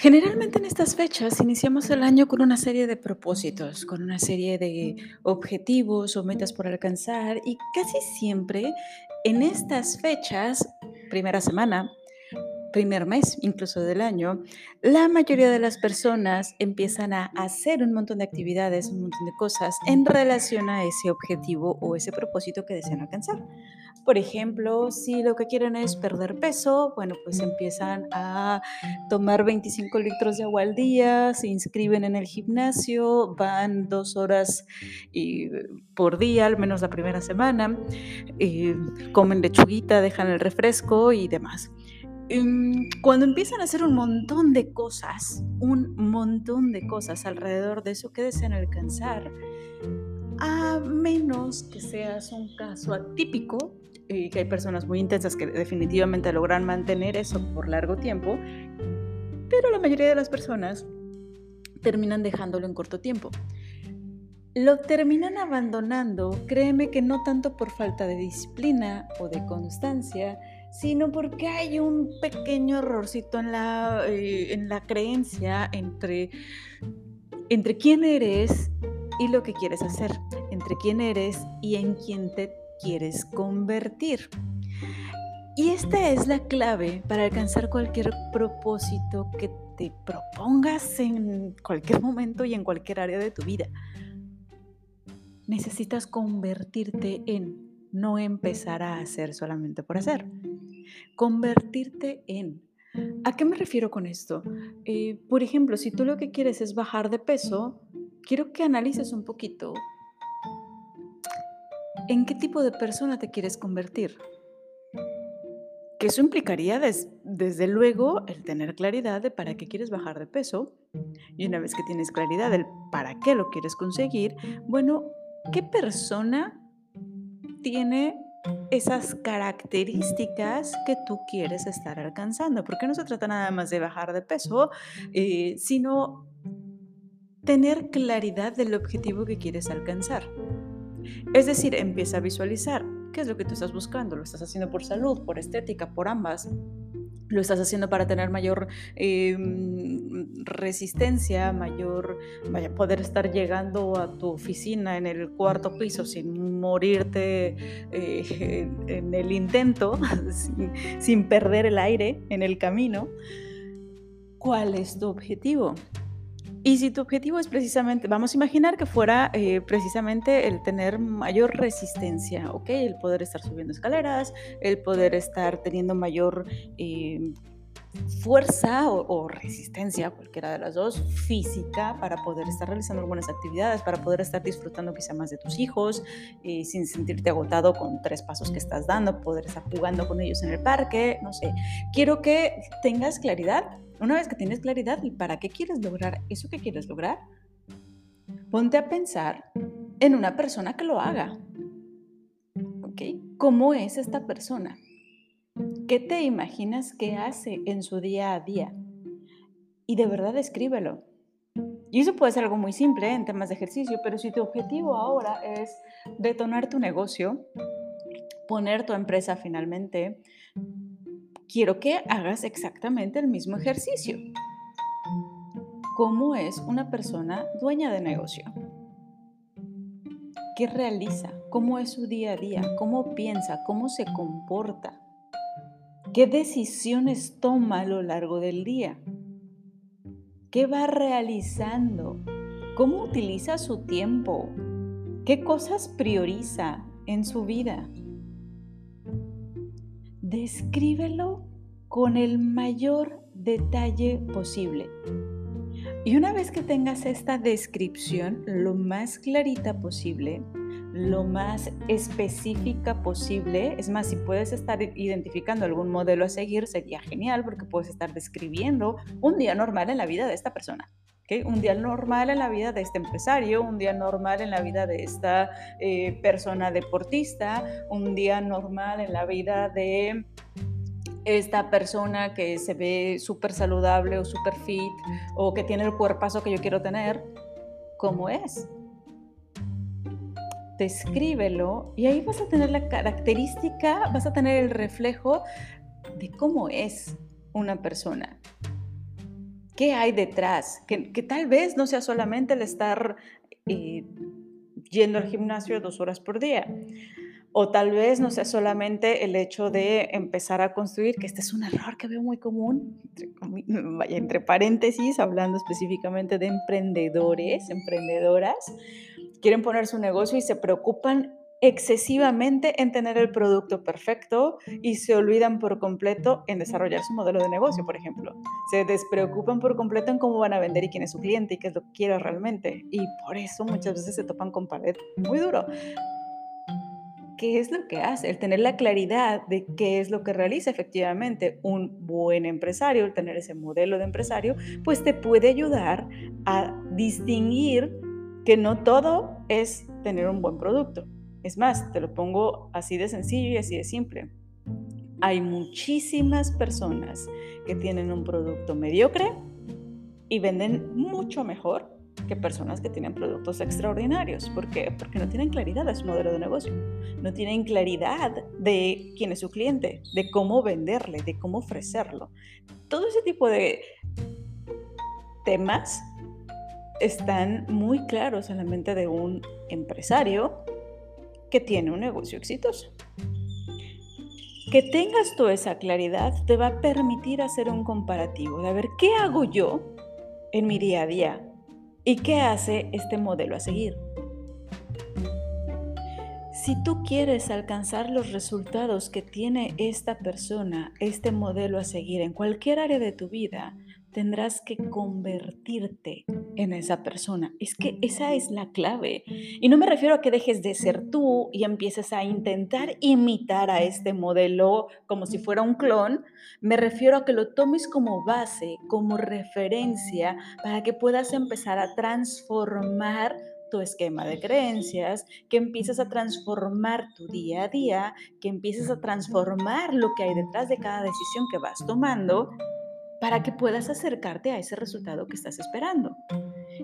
Generalmente en estas fechas iniciamos el año con una serie de propósitos, con una serie de objetivos o metas por alcanzar y casi siempre en estas fechas, primera semana, primer mes incluso del año, la mayoría de las personas empiezan a hacer un montón de actividades, un montón de cosas en relación a ese objetivo o ese propósito que desean alcanzar. Por ejemplo, si lo que quieren es perder peso, bueno, pues empiezan a tomar 25 litros de agua al día, se inscriben en el gimnasio, van dos horas por día, al menos la primera semana, comen lechuguita, dejan el refresco y demás. Em, cuando empiezan a hacer un montón de cosas, un montón de cosas alrededor de eso que desean alcanzar, a menos que seas un caso atípico, y que hay personas muy intensas que definitivamente logran mantener eso por largo tiempo, pero la mayoría de las personas terminan dejándolo en corto tiempo. Lo terminan abandonando, créeme que no tanto por falta de disciplina o de constancia, sino porque hay un pequeño errorcito en la, eh, en la creencia entre, entre quién eres y lo que quieres hacer, entre quién eres y en quién te quieres convertir. Y esta es la clave para alcanzar cualquier propósito que te propongas en cualquier momento y en cualquier área de tu vida. Necesitas convertirte en, no empezar a hacer solamente por hacer. Convertirte en. ¿A qué me refiero con esto? Eh, por ejemplo, si tú lo que quieres es bajar de peso, quiero que analices un poquito en qué tipo de persona te quieres convertir. Que eso implicaría desde luego el tener claridad de para qué quieres bajar de peso. Y una vez que tienes claridad del para qué lo quieres conseguir, bueno, ¿qué persona tiene esas características que tú quieres estar alcanzando? Porque no se trata nada más de bajar de peso, eh, sino tener claridad del objetivo que quieres alcanzar. Es decir, empieza a visualizar qué es lo que tú estás buscando. ¿Lo estás haciendo por salud, por estética, por ambas? lo estás haciendo para tener mayor em, resistencia, mayor, poder estar llegando a tu oficina en el cuarto piso sin morirte eh, en el intento, sin perder el aire en el camino. ¿Cuál es tu objetivo? Y si tu objetivo es precisamente, vamos a imaginar que fuera eh, precisamente el tener mayor resistencia, ¿ok? El poder estar subiendo escaleras, el poder estar teniendo mayor eh, fuerza o, resistencia, cualquiera de las dos, física, para poder estar realizando algunas actividades, para poder estar disfrutando quizá más de tus hijos, eh, sin sentirte agotado con tres pasos que estás dando, poder estar jugando con ellos en el parque, no sé. Quiero que tengas claridad una vez que tienes claridad para qué quieres lograr eso que quieres lograr, ponte a pensar en una persona que lo haga. ¿Ok? ¿Cómo es esta persona? ¿Qué te imaginas que hace en su día a día? Y de verdad escríbelo. Y eso puede ser algo muy simple en temas de ejercicio, pero si tu objetivo ahora es detonar tu negocio, poner tu empresa finalmente, quiero que hagas exactamente el mismo ejercicio. ¿Cómo es una persona dueña de negocio? ¿Qué realiza? ¿Cómo es su día a día? ¿Cómo piensa? ¿Cómo se comporta? ¿Qué decisiones toma a lo largo del día? ¿Qué va realizando? ¿Cómo utiliza su tiempo? ¿Qué cosas prioriza en su vida? Descríbelo con el mayor detalle posible. Y una vez que tengas esta descripción lo más clarita posible, lo más específica posible, es más, si puedes estar identificando algún modelo a seguir, sería genial porque puedes estar describiendo un día normal en la vida de esta persona. Un día normal en la vida de este empresario, un día normal en la vida de esta eh, persona deportista, un día normal en la vida de esta persona que se ve súper saludable o súper fit o que tiene el cuerpazo que yo quiero tener, ¿cómo es? Descríbelo y ahí vas a tener la característica, vas a tener el reflejo de cómo es una persona. ¿Qué hay detrás? Que, que tal vez no sea solamente el estar eh, yendo al gimnasio dos horas por día. O tal vez no sea solamente el hecho de empezar a construir, que este es un error que veo muy común, entre, entre paréntesis, hablando específicamente de emprendedores, emprendedoras, quieren poner su negocio y se preocupan excesivamente en tener el producto perfecto y se olvidan por completo en desarrollar su modelo de negocio, por ejemplo. Se despreocupan por completo en cómo van a vender y quién es su cliente y qué es lo que quiere realmente. Y por eso muchas veces se topan con pared muy duro. ¿Qué es lo que hace? El tener la claridad de qué es lo que realiza efectivamente un buen empresario, el tener ese modelo de empresario, pues te puede ayudar a distinguir que no todo es tener un buen producto es más, te lo pongo así de sencillo y así de simple. Hay muchísimas personas que tienen un producto mediocre y venden mucho mejor que personas que tienen productos extraordinarios. ¿Por qué? Porque no tienen claridad de su modelo de negocio, no tienen claridad de quién es su cliente, de cómo venderle, de cómo ofrecerlo. Todo ese tipo de temas están muy claros en la mente de un empresario que tiene un negocio exitoso. Que tengas toda esa claridad te va a permitir hacer un comparativo de ver qué hago yo en mi día a día y qué hace este modelo a seguir. Si tú quieres alcanzar los resultados que tiene esta persona, este modelo a seguir en cualquier área de tu vida, tendrás que convertirte en esa persona. Es que esa es la clave. Y no me refiero a que dejes de ser tú y empieces a intentar imitar a este modelo como si fuera un clon. Me refiero a que lo tomes como base, como referencia, para que puedas empezar a transformar tu esquema de creencias, que empieces a transformar tu día a día, que empieces a transformar lo que hay detrás de cada decisión que vas tomando para que puedas acercarte a ese resultado que estás esperando.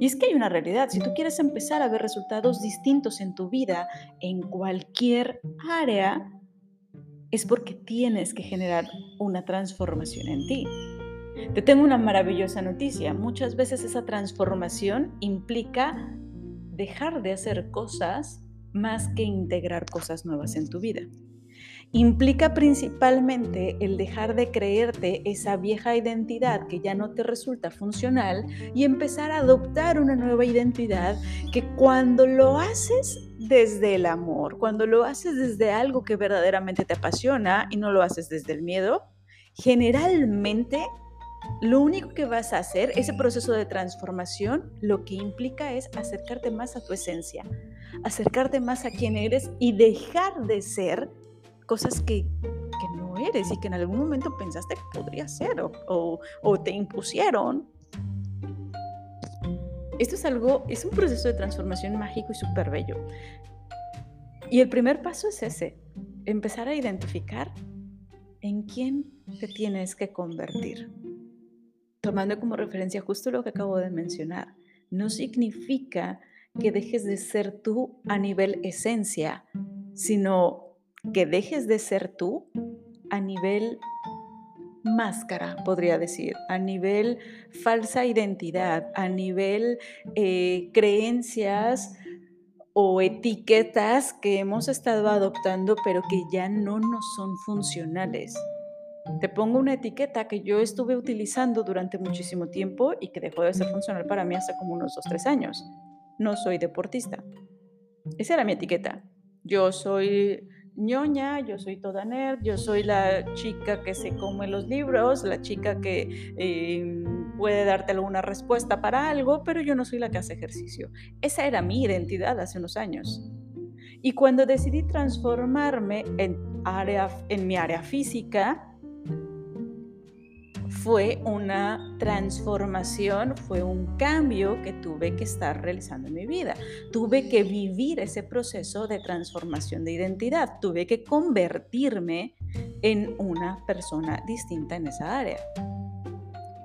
Y es que hay una realidad, si tú quieres empezar a ver resultados distintos en tu vida, en cualquier área, es porque tienes que generar una transformación en ti. Te tengo una maravillosa noticia. Muchas veces esa transformación implica dejar de hacer cosas más que integrar cosas nuevas en tu vida implica principalmente el dejar de creerte esa vieja identidad que ya no te resulta funcional y empezar a adoptar una nueva identidad que cuando lo haces desde el amor, cuando lo haces desde algo que verdaderamente te apasiona y no lo haces desde el miedo, generalmente lo único que vas a hacer, ese proceso de transformación, lo que implica es acercarte más a tu esencia, acercarte más a quien eres y dejar de ser cosas que, no eres y que en algún momento pensaste que podría ser o, o te impusieron. Esto es algo, es un proceso de transformación mágico y súper bello. Y el primer paso es ese, empezar a identificar en quién te tienes que convertir. Tomando como referencia justo lo que acabo de mencionar, no significa que dejes de ser tú a nivel esencia, sino que dejes de ser tú a nivel máscara, podría decir, a nivel falsa identidad, a nivel eh, creencias o etiquetas que hemos estado adoptando pero que ya no nos son funcionales. Te pongo una etiqueta que yo estuve utilizando durante muchísimo tiempo y que dejó de ser funcional para mí hace como unos 2, 3 años. No soy deportista. Esa era mi etiqueta. Yo soy ñoña, yo soy toda nerd, yo soy la chica que se come los libros, la chica que em, puede darte alguna respuesta para algo, pero yo no soy la que hace ejercicio. Esa era mi identidad hace unos años. Y cuando decidí transformarme en, área, en mi área física, fue una transformación, fue un cambio que tuve que estar realizando en mi vida. Tuve que vivir ese proceso de transformación de identidad. Tuve que convertirme en una persona distinta en esa área.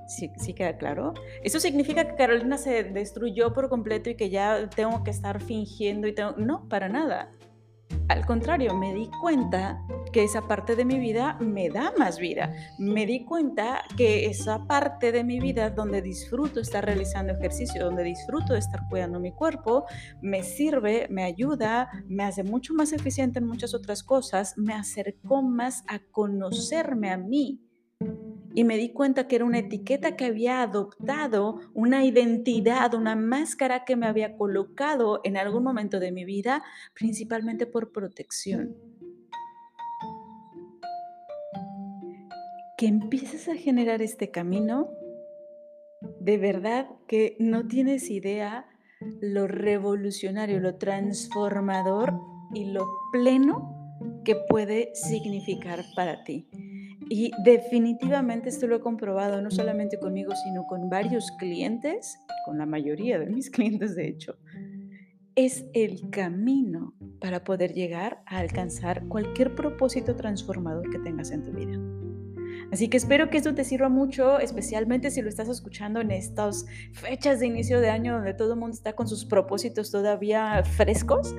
¿Sí, ¿Sí, queda claro? ¿Eso significa que Carolina se destruyó por completo y que ya tengo que estar fingiendo y. No, para nada. Al contrario, me di cuenta que esa parte de mi vida me da más vida. Me di cuenta que esa parte de mi vida donde disfruto estar realizando ejercicio, donde disfruto estar cuidando mi cuerpo, me sirve, me ayuda, me hace mucho más eficiente en muchas otras cosas, me acercó más a conocerme a mí y me di cuenta que era una etiqueta que había adoptado, una identidad, una máscara que me había colocado en algún momento de mi vida, principalmente por protección. Que empieces a generar este camino, de verdad que no tienes idea lo revolucionario, lo transformador y lo pleno que puede significar para ti. Y definitivamente esto lo he comprobado no solamente conmigo, sino con varios clientes, con la mayoría de mis clientes de hecho. Es el camino para poder llegar a alcanzar cualquier propósito transformador que tengas en tu vida. Así que espero que esto te sirva mucho, especialmente si lo estás escuchando en estas fechas de inicio de año donde todo el mundo está con sus propósitos todavía frescos.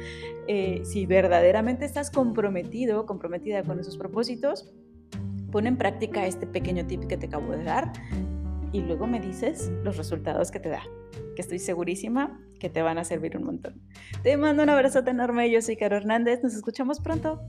Eh, si verdaderamente estás comprometido, comprometida con esos propósitos, Pon en práctica este pequeño tip que te acabo de dar y luego me dices los resultados que te da, que estoy segurísima que te van a servir un montón. Te mando un abrazo enorme, yo soy Caro Hernández, nos escuchamos pronto.